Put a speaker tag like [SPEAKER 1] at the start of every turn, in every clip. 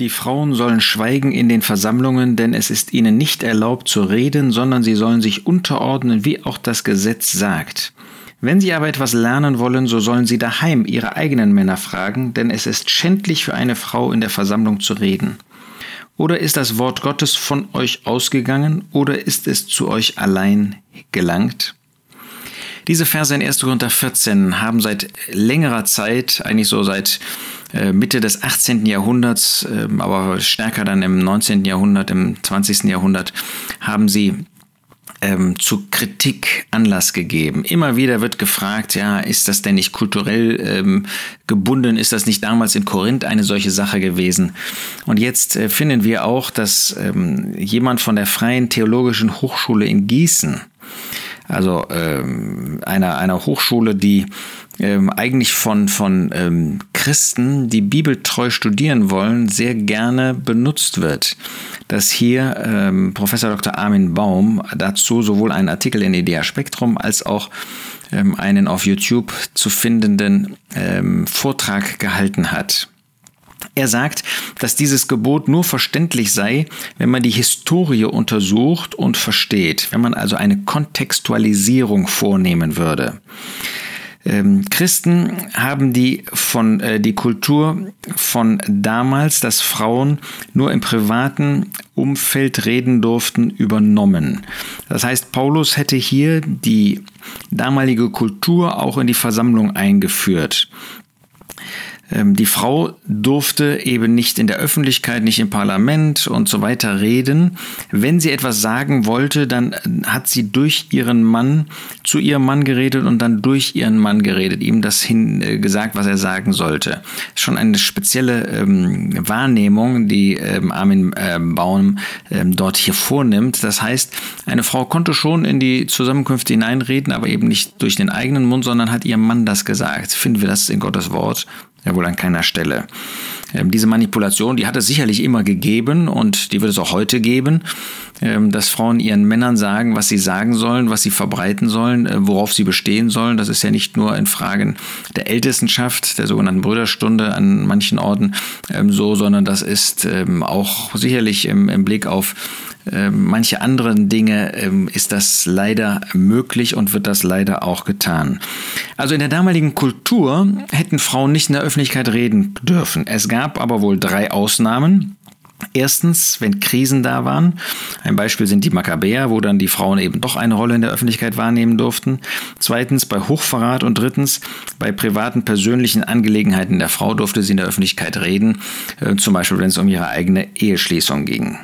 [SPEAKER 1] Die Frauen sollen schweigen in den Versammlungen, denn es ist ihnen nicht erlaubt zu reden, sondern sie sollen sich unterordnen, wie auch das Gesetz sagt. Wenn sie aber etwas lernen wollen, so sollen sie daheim ihre eigenen Männer fragen, denn es ist schändlich für eine Frau in der Versammlung zu reden. Oder ist das Wort Gottes von euch ausgegangen, oder ist es zu euch allein gelangt? Diese Verse in 1. Korinther 14 haben seit längerer Zeit, eigentlich so seit Mitte des 18. Jahrhunderts, ähm, aber stärker dann im 19. Jahrhundert, im 20. Jahrhundert, haben sie ähm, zu Kritik Anlass gegeben. Immer wieder wird gefragt, ja, ist das denn nicht kulturell ähm, gebunden? Ist das nicht damals in Korinth eine solche Sache gewesen? Und jetzt äh, finden wir auch, dass ähm, jemand von der Freien Theologischen Hochschule in Gießen, also ähm, einer, einer Hochschule, die ähm, eigentlich von, von ähm, Christen, die bibeltreu studieren wollen, sehr gerne benutzt wird. Dass hier ähm, Professor Dr. Armin Baum dazu sowohl einen Artikel in Idea Spektrum als auch ähm, einen auf YouTube zu findenden ähm, Vortrag gehalten hat. Er sagt, dass dieses Gebot nur verständlich sei, wenn man die Historie untersucht und versteht, wenn man also eine Kontextualisierung vornehmen würde. Ähm, Christen haben die von äh, die Kultur von damals, dass Frauen nur im privaten Umfeld reden durften, übernommen. Das heißt, Paulus hätte hier die damalige Kultur auch in die Versammlung eingeführt. Ähm, die Frau durfte eben nicht in der Öffentlichkeit, nicht im Parlament und so weiter reden. Wenn sie etwas sagen wollte, dann hat sie durch ihren Mann zu ihrem Mann geredet und dann durch ihren Mann geredet, ihm das hin äh, gesagt, was er sagen sollte. Schon eine spezielle ähm, Wahrnehmung, die ähm, Armin äh, Baum ähm, dort hier vornimmt. Das heißt, eine Frau konnte schon in die Zusammenkünfte hineinreden, aber eben nicht durch den eigenen Mund, sondern hat ihrem Mann das gesagt. Finden wir das in Gottes Wort? Ja, wohl an keiner Stelle. Ähm, diese Manipulation, die hat es sicherlich immer gegeben und die wird es auch heute geben, ähm, dass Frauen ihren Männern sagen, was sie sagen sollen, was sie verbreiten sollen, äh, worauf sie bestehen sollen. Das ist ja nicht nur in Fragen der Ältestenschaft, der sogenannten Brüderstunde an manchen Orten ähm, so, sondern das ist auch sicherlich im, im Blick auf manche anderen Dinge ähm, ist das leider möglich und wird das leider auch getan. Also in der damaligen Kultur hätten Frauen nicht in der Öffentlichkeit reden dürfen. Es gab aber wohl drei Ausnahmen. Erstens, wenn Krisen da waren. Ein Beispiel sind die Makkabäer, wo dann die Frauen eben doch eine Rolle in der Öffentlichkeit wahrnehmen durften. Zweitens bei Hochverrat und drittens bei privaten persönlichen Angelegenheiten der Frau durfte sie in der Öffentlichkeit reden, äh, zum Beispiel wenn es um ihre eigene Eheschließung ging.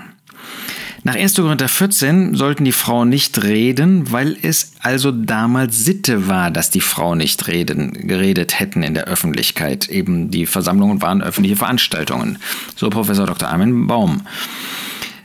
[SPEAKER 1] Nach 1. Korinther 14 sollten die Frauen nicht reden, weil es also damals Sitte war, dass die Frauen nicht reden, geredet hätten in der Öffentlichkeit. Eben die Versammlungen waren öffentliche Veranstaltungen. So Professor Dr. Armin Baum.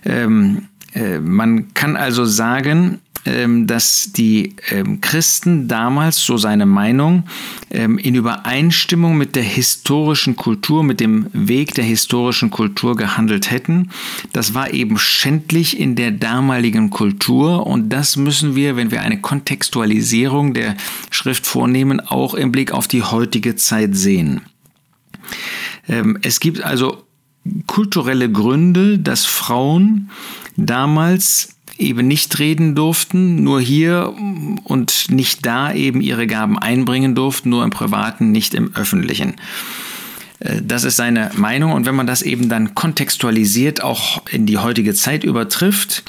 [SPEAKER 1] Ähm, äh, man kann also sagen, dass die ähm, Christen damals, so seine Meinung, ähm, in Übereinstimmung mit der historischen Kultur, mit dem Weg der historischen Kultur gehandelt hätten. Das war eben schändlich in der damaligen Kultur und das müssen wir, wenn wir eine Kontextualisierung der Schrift vornehmen, auch im Blick auf die heutige Zeit sehen. Es gibt also kulturelle Gründe, dass Frauen damals eben nicht reden durften, nur hier und nicht da eben ihre Gaben einbringen durften, nur im privaten, nicht im öffentlichen. Äh, das ist seine Meinung und wenn man das eben dann kontextualisiert, auch in die heutige Zeit übertrifft,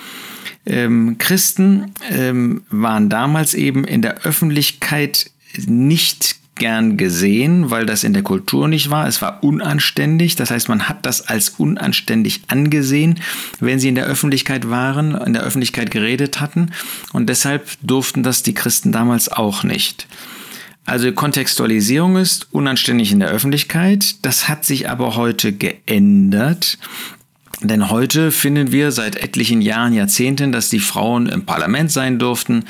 [SPEAKER 1] ähm, Christen ähm, waren damals eben in der Öffentlichkeit nicht gern gesehen, weil das in der Kultur nicht war. Es war unanständig. Das heißt, man hat das als unanständig angesehen, wenn sie in der Öffentlichkeit waren, in der Öffentlichkeit geredet hatten. Und deshalb durften das die Christen damals auch nicht. Also Kontextualisierung ist unanständig in der Öffentlichkeit. Das hat sich aber heute geändert. Denn heute finden wir seit etlichen Jahren, Jahrzehnten, dass die Frauen im Parlament sein durften,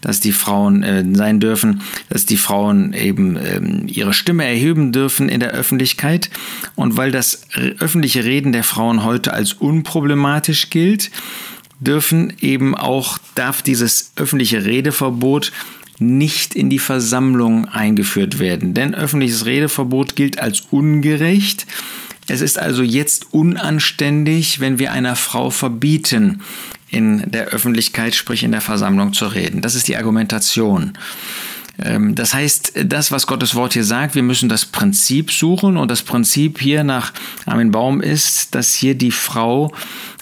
[SPEAKER 1] dass die Frauen äh, sein dürfen, dass die Frauen eben ähm, ihre Stimme erheben dürfen in der Öffentlichkeit. Und weil das öffentliche Reden der Frauen heute als unproblematisch gilt, dürfen eben auch, darf dieses öffentliche Redeverbot nicht in die Versammlung eingeführt werden. Denn öffentliches Redeverbot gilt als ungerecht Es ist also jetzt unanständig, wenn wir einer Frau verbieten, in der Öffentlichkeit, sprich in der Versammlung zu reden. Das ist die Argumentation. Ähm, das heißt, das, was Gottes Wort hier sagt, wir müssen das Prinzip suchen und das Prinzip hier nach Armin Baum ist, dass hier die Frau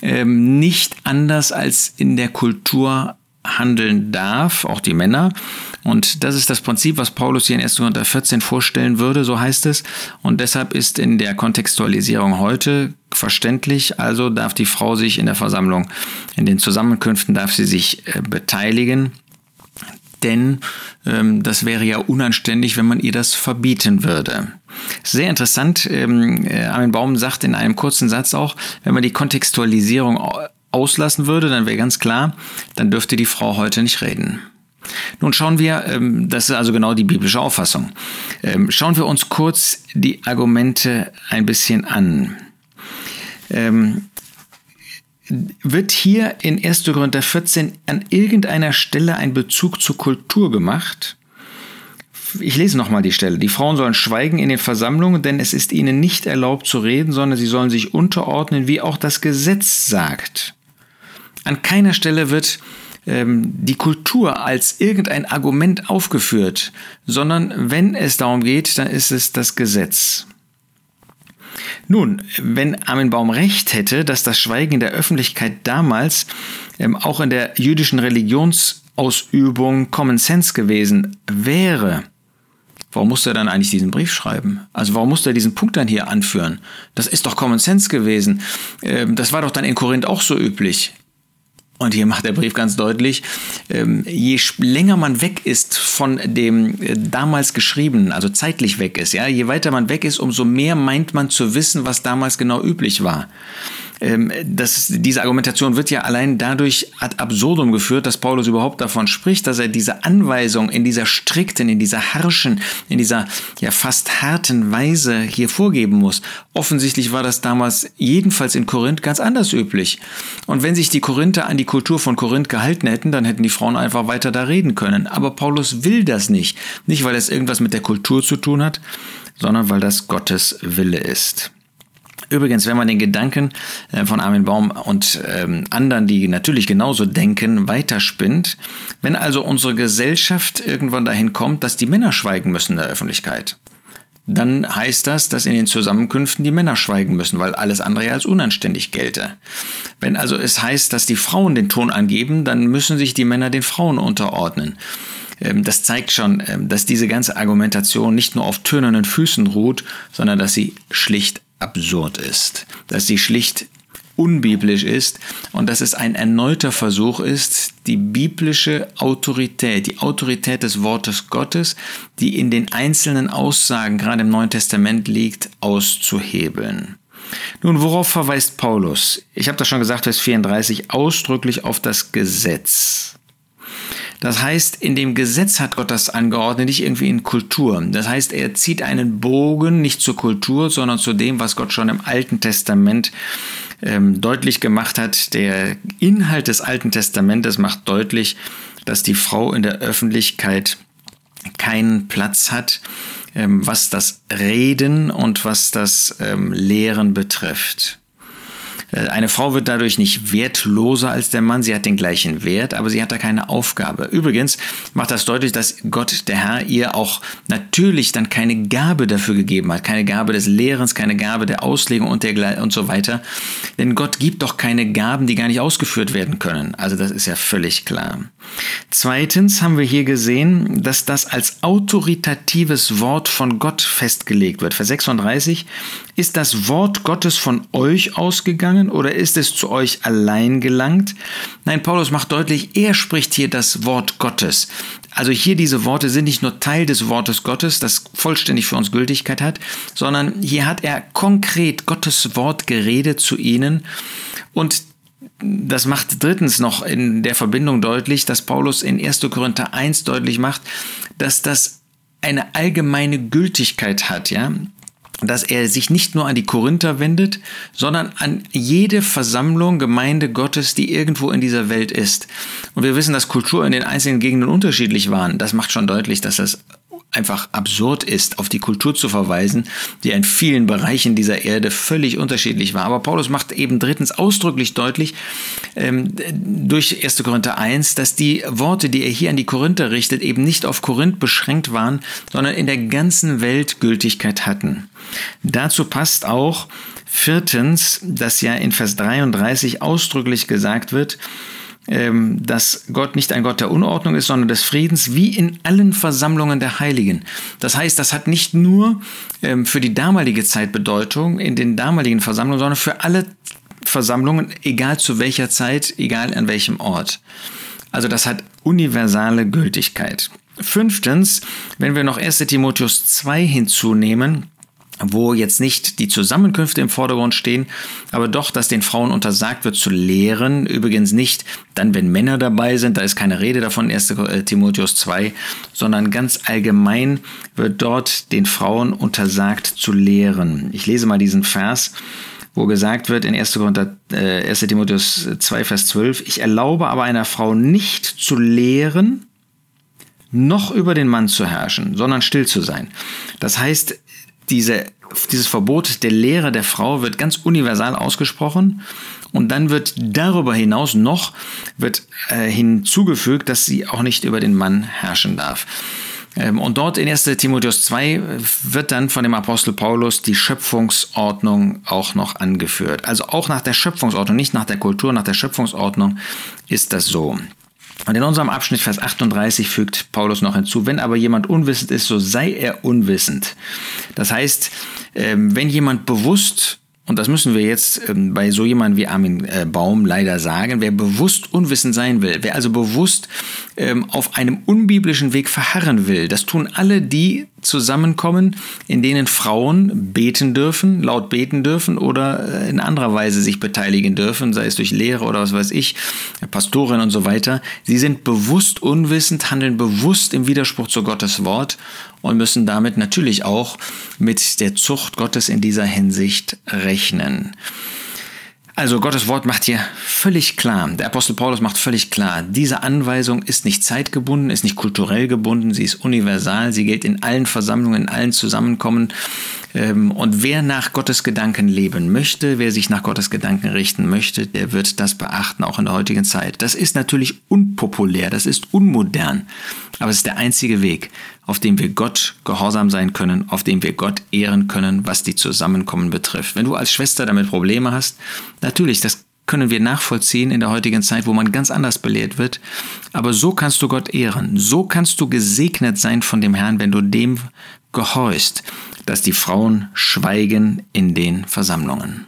[SPEAKER 1] ähm, nicht anders als in der Kultur handeln darf, auch die Männer. Und das ist das Prinzip, was Paulus hier in 1. Korinther 14 vorstellen würde, so heißt es. Und deshalb ist in der Kontextualisierung heute verständlich, also darf die Frau sich in der Versammlung, in den Zusammenkünften darf sie sich äh, beteiligen denn ähm, das wäre ja unanständig, wenn man ihr das verbieten würde. Sehr interessant, ähm, äh, Armin Baum sagt in einem kurzen Satz auch, wenn man die Kontextualisierung auslassen würde, dann wäre ganz klar, dann dürfte die Frau heute nicht reden. Nun schauen wir, ähm, das ist also genau die biblische Auffassung, ähm, schauen wir uns kurz die Argumente ein bisschen an. Ähm, wird hier in 1. Korinther 14 an irgendeiner Stelle ein Bezug zur Kultur gemacht? Ich lese nochmal die Stelle. Die Frauen sollen schweigen in den Versammlungen, denn es ist ihnen nicht erlaubt zu reden, sondern sie sollen sich unterordnen, wie auch das Gesetz sagt. An keiner Stelle wird ähm, die Kultur als irgendein Argument aufgeführt, sondern wenn es darum geht, dann ist es das Gesetz. Nun, wenn Armin Baum recht hätte, dass das Schweigen in der Öffentlichkeit damals ähm, auch in der jüdischen Religionsausübung Common Sense gewesen wäre, warum musste er dann eigentlich diesen Brief schreiben? Also warum musste er diesen Punkt dann hier anführen? Das ist doch Common Sense gewesen. Ähm, das war doch dann in Korinth auch so üblich. Und hier macht der Brief ganz deutlich, ähm, je länger man weg ist von dem äh, damals geschriebenen, also zeitlich weg ist, ja, je weiter man weg ist, umso mehr meint man zu wissen, was damals genau üblich war. Ähm, das, diese Argumentation wird ja allein dadurch ad absurdum geführt, dass Paulus überhaupt davon spricht, dass er diese Anweisung in dieser strikten, in dieser harschen, in dieser ja fast harten Weise hier vorgeben muss. Offensichtlich war das damals jedenfalls in Korinth ganz anders üblich. Und wenn sich die Korinther an die Kultur von Korinth gehalten hätten, dann hätten die Frauen einfach weiter da reden können. Aber Paulus will das nicht. Nicht, weil es irgendwas mit der Kultur zu tun hat, sondern weil das Gottes Wille ist. Übrigens, wenn man den Gedanken äh, von Armin Baum und ähm, anderen, die natürlich genauso denken, weiterspinnt, wenn also unsere Gesellschaft irgendwann dahin kommt, dass die Männer schweigen müssen in der Öffentlichkeit, dann heißt das, dass in den Zusammenkünften die Männer schweigen müssen, weil alles andere als unanständig gelte. Wenn also es heißt, dass die Frauen den Ton angeben, dann müssen sich die Männer den Frauen unterordnen. Ähm, das zeigt schon, ähm, dass diese ganze Argumentation nicht nur auf tönernen Füßen ruht, sondern dass sie schlicht absurd ist, dass sie schlicht unbiblisch ist und dass es ein erneuter Versuch ist, die biblische Autorität, die Autorität des Wortes Gottes, die in den einzelnen Aussagen gerade im Neuen Testament liegt, auszuhebeln. Nun, worauf verweist Paulus? Ich habe das schon gesagt, Vers 34, ausdrücklich auf das Gesetz. Das heißt, in dem Gesetz hat Gott das angeordnet, nicht irgendwie in Kultur. Das heißt, er zieht einen Bogen nicht zur Kultur, sondern zu dem, was Gott schon im Alten Testament ähm, deutlich gemacht hat. Der Inhalt des Alten Testamentes macht deutlich, dass die Frau in der Öffentlichkeit keinen Platz hat, ähm, was das Reden und was das ähm, Lehren betrifft. Äh, eine Frau wird dadurch nicht wertloser als der Mann, sie hat den gleichen Wert, aber sie hat da keine Aufgabe. Übrigens macht das deutlich, dass Gott, der Herr, ihr auch natürlich dann keine Gabe dafür gegeben hat, keine Gabe des Lehrens, keine Gabe der Auslegung und, der, und so weiter. Denn Gott gibt doch keine Gaben, die gar nicht ausgeführt werden können. Also das ist ja völlig klar. Zweitens haben wir hier gesehen, dass das als autoritatives Wort von Gott festgelegt wird. Vers 36, ist das Wort Gottes von euch ausgegangen oder ist es zu euch allein gelangt? Nein, Paulus macht deutlich, er spricht hier das Wort Gottes. Also hier diese Worte sind nicht nur Teil des Wortes Gottes, das vollständig für uns Gültigkeit hat, sondern hier hat er konkret Gottes Wort geredet zu ihnen und das macht drittens noch in der Verbindung deutlich, dass Paulus in 1. Korinther 1 deutlich macht, dass das eine allgemeine Gültigkeit hat, ja dass er sich nicht nur an die Korinther wendet, sondern an jede Versammlung, Gemeinde Gottes, die irgendwo in dieser Welt ist. Und wir wissen, dass Kultur in den einzelnen Gegenden unterschiedlich waren. Das macht schon deutlich, dass das einfach absurd ist, auf die Kultur zu verweisen, die in vielen Bereichen dieser Erde völlig unterschiedlich war. Aber Paulus macht eben drittens ausdrücklich deutlich ähm, durch 1. Korinther 1, dass die Worte, die er hier an die Korinther richtet, eben nicht auf Korinth beschränkt waren, sondern in der ganzen Welt Gültigkeit hatten. Dazu passt auch viertens, dass ja in Vers 33 ausdrücklich gesagt wird, dass Gott nicht ein Gott der Unordnung ist, sondern des Friedens, wie in allen Versammlungen der Heiligen. Das heißt, das hat nicht nur ähm, für die damalige Zeit Bedeutung in den damaligen Versammlungen, sondern für alle Versammlungen, egal zu welcher Zeit, egal an welchem Ort. Also das hat universale Gültigkeit. Fünftens, wenn wir noch 1 Timotheus 2 hinzunehmen, wo jetzt nicht die Zusammenkünfte im Vordergrund stehen, aber doch, dass den Frauen untersagt wird zu lehren. Übrigens nicht dann, wenn Männer dabei sind, da ist keine Rede davon, 1 äh, Timotheus 2, sondern ganz allgemein wird dort den Frauen untersagt zu lehren. Ich lese mal diesen Vers wo gesagt wird in 1. Korinther, äh, 1. Timotheus 2, Vers 12, ich erlaube aber einer Frau nicht zu lehren, noch über den Mann zu herrschen, sondern still zu sein. Das heißt, diese, dieses Verbot der Lehre der Frau wird ganz universal ausgesprochen und dann wird darüber hinaus noch wird, äh, hinzugefügt, dass sie auch nicht über den Mann herrschen darf. Ähm, und dort in 1 Timotheus 2 wird dann von dem Apostel Paulus die Schöpfungsordnung auch noch angeführt. Also auch nach der Schöpfungsordnung, nicht nach der Kultur, nach der Schöpfungsordnung ist das so. Und in unserem Abschnitt Vers 38 fügt Paulus noch hinzu, wenn aber jemand unwissend ist, so sei er unwissend. Das heißt, ähm, wenn jemand bewusst und das müssen wir jetzt ähm, bei so jemandem wie Armin äh, Baum leider sagen, wer bewusst unwissend sein will, wer also bewusst ähm, auf einem unbiblischen Weg verharren will, das tun alle, die zusammenkommen, in denen Frauen beten dürfen, laut beten dürfen oder äh, in anderer Weise sich beteiligen dürfen, sei es durch Lehre oder was weiß ich, Pastorin und so weiter. Sie sind bewusst unwissend, handeln bewusst im Widerspruch zu Gottes Wort und müssen damit natürlich auch mit der Zucht Gottes in dieser Hinsicht rechnen. Also Gottes Wort macht hier völlig klar, der Apostel Paulus macht völlig klar, diese Anweisung ist nicht zeitgebunden, ist nicht kulturell gebunden, sie ist universal, sie gilt in allen Versammlungen, in allen Zusammenkommen. Ähm, und wer nach Gottes Gedanken leben möchte, wer sich nach Gottes Gedanken richten möchte, der wird das beachten, auch in der heutigen Zeit. Das ist natürlich unpopulär, das ist unmodern, aber es ist der einzige Weg, auf dem wir Gott gehorsam sein können, auf dem wir Gott ehren können, was die Zusammenkommen betrifft. Wenn du als Schwester damit Probleme hast, natürlich, das können wir nachvollziehen in der heutigen Zeit, wo man ganz anders belehrt wird. Aber so kannst du Gott ehren. So kannst du gesegnet sein von dem Herrn, wenn du dem gehorchst, dass die Frauen schweigen in den Versammlungen.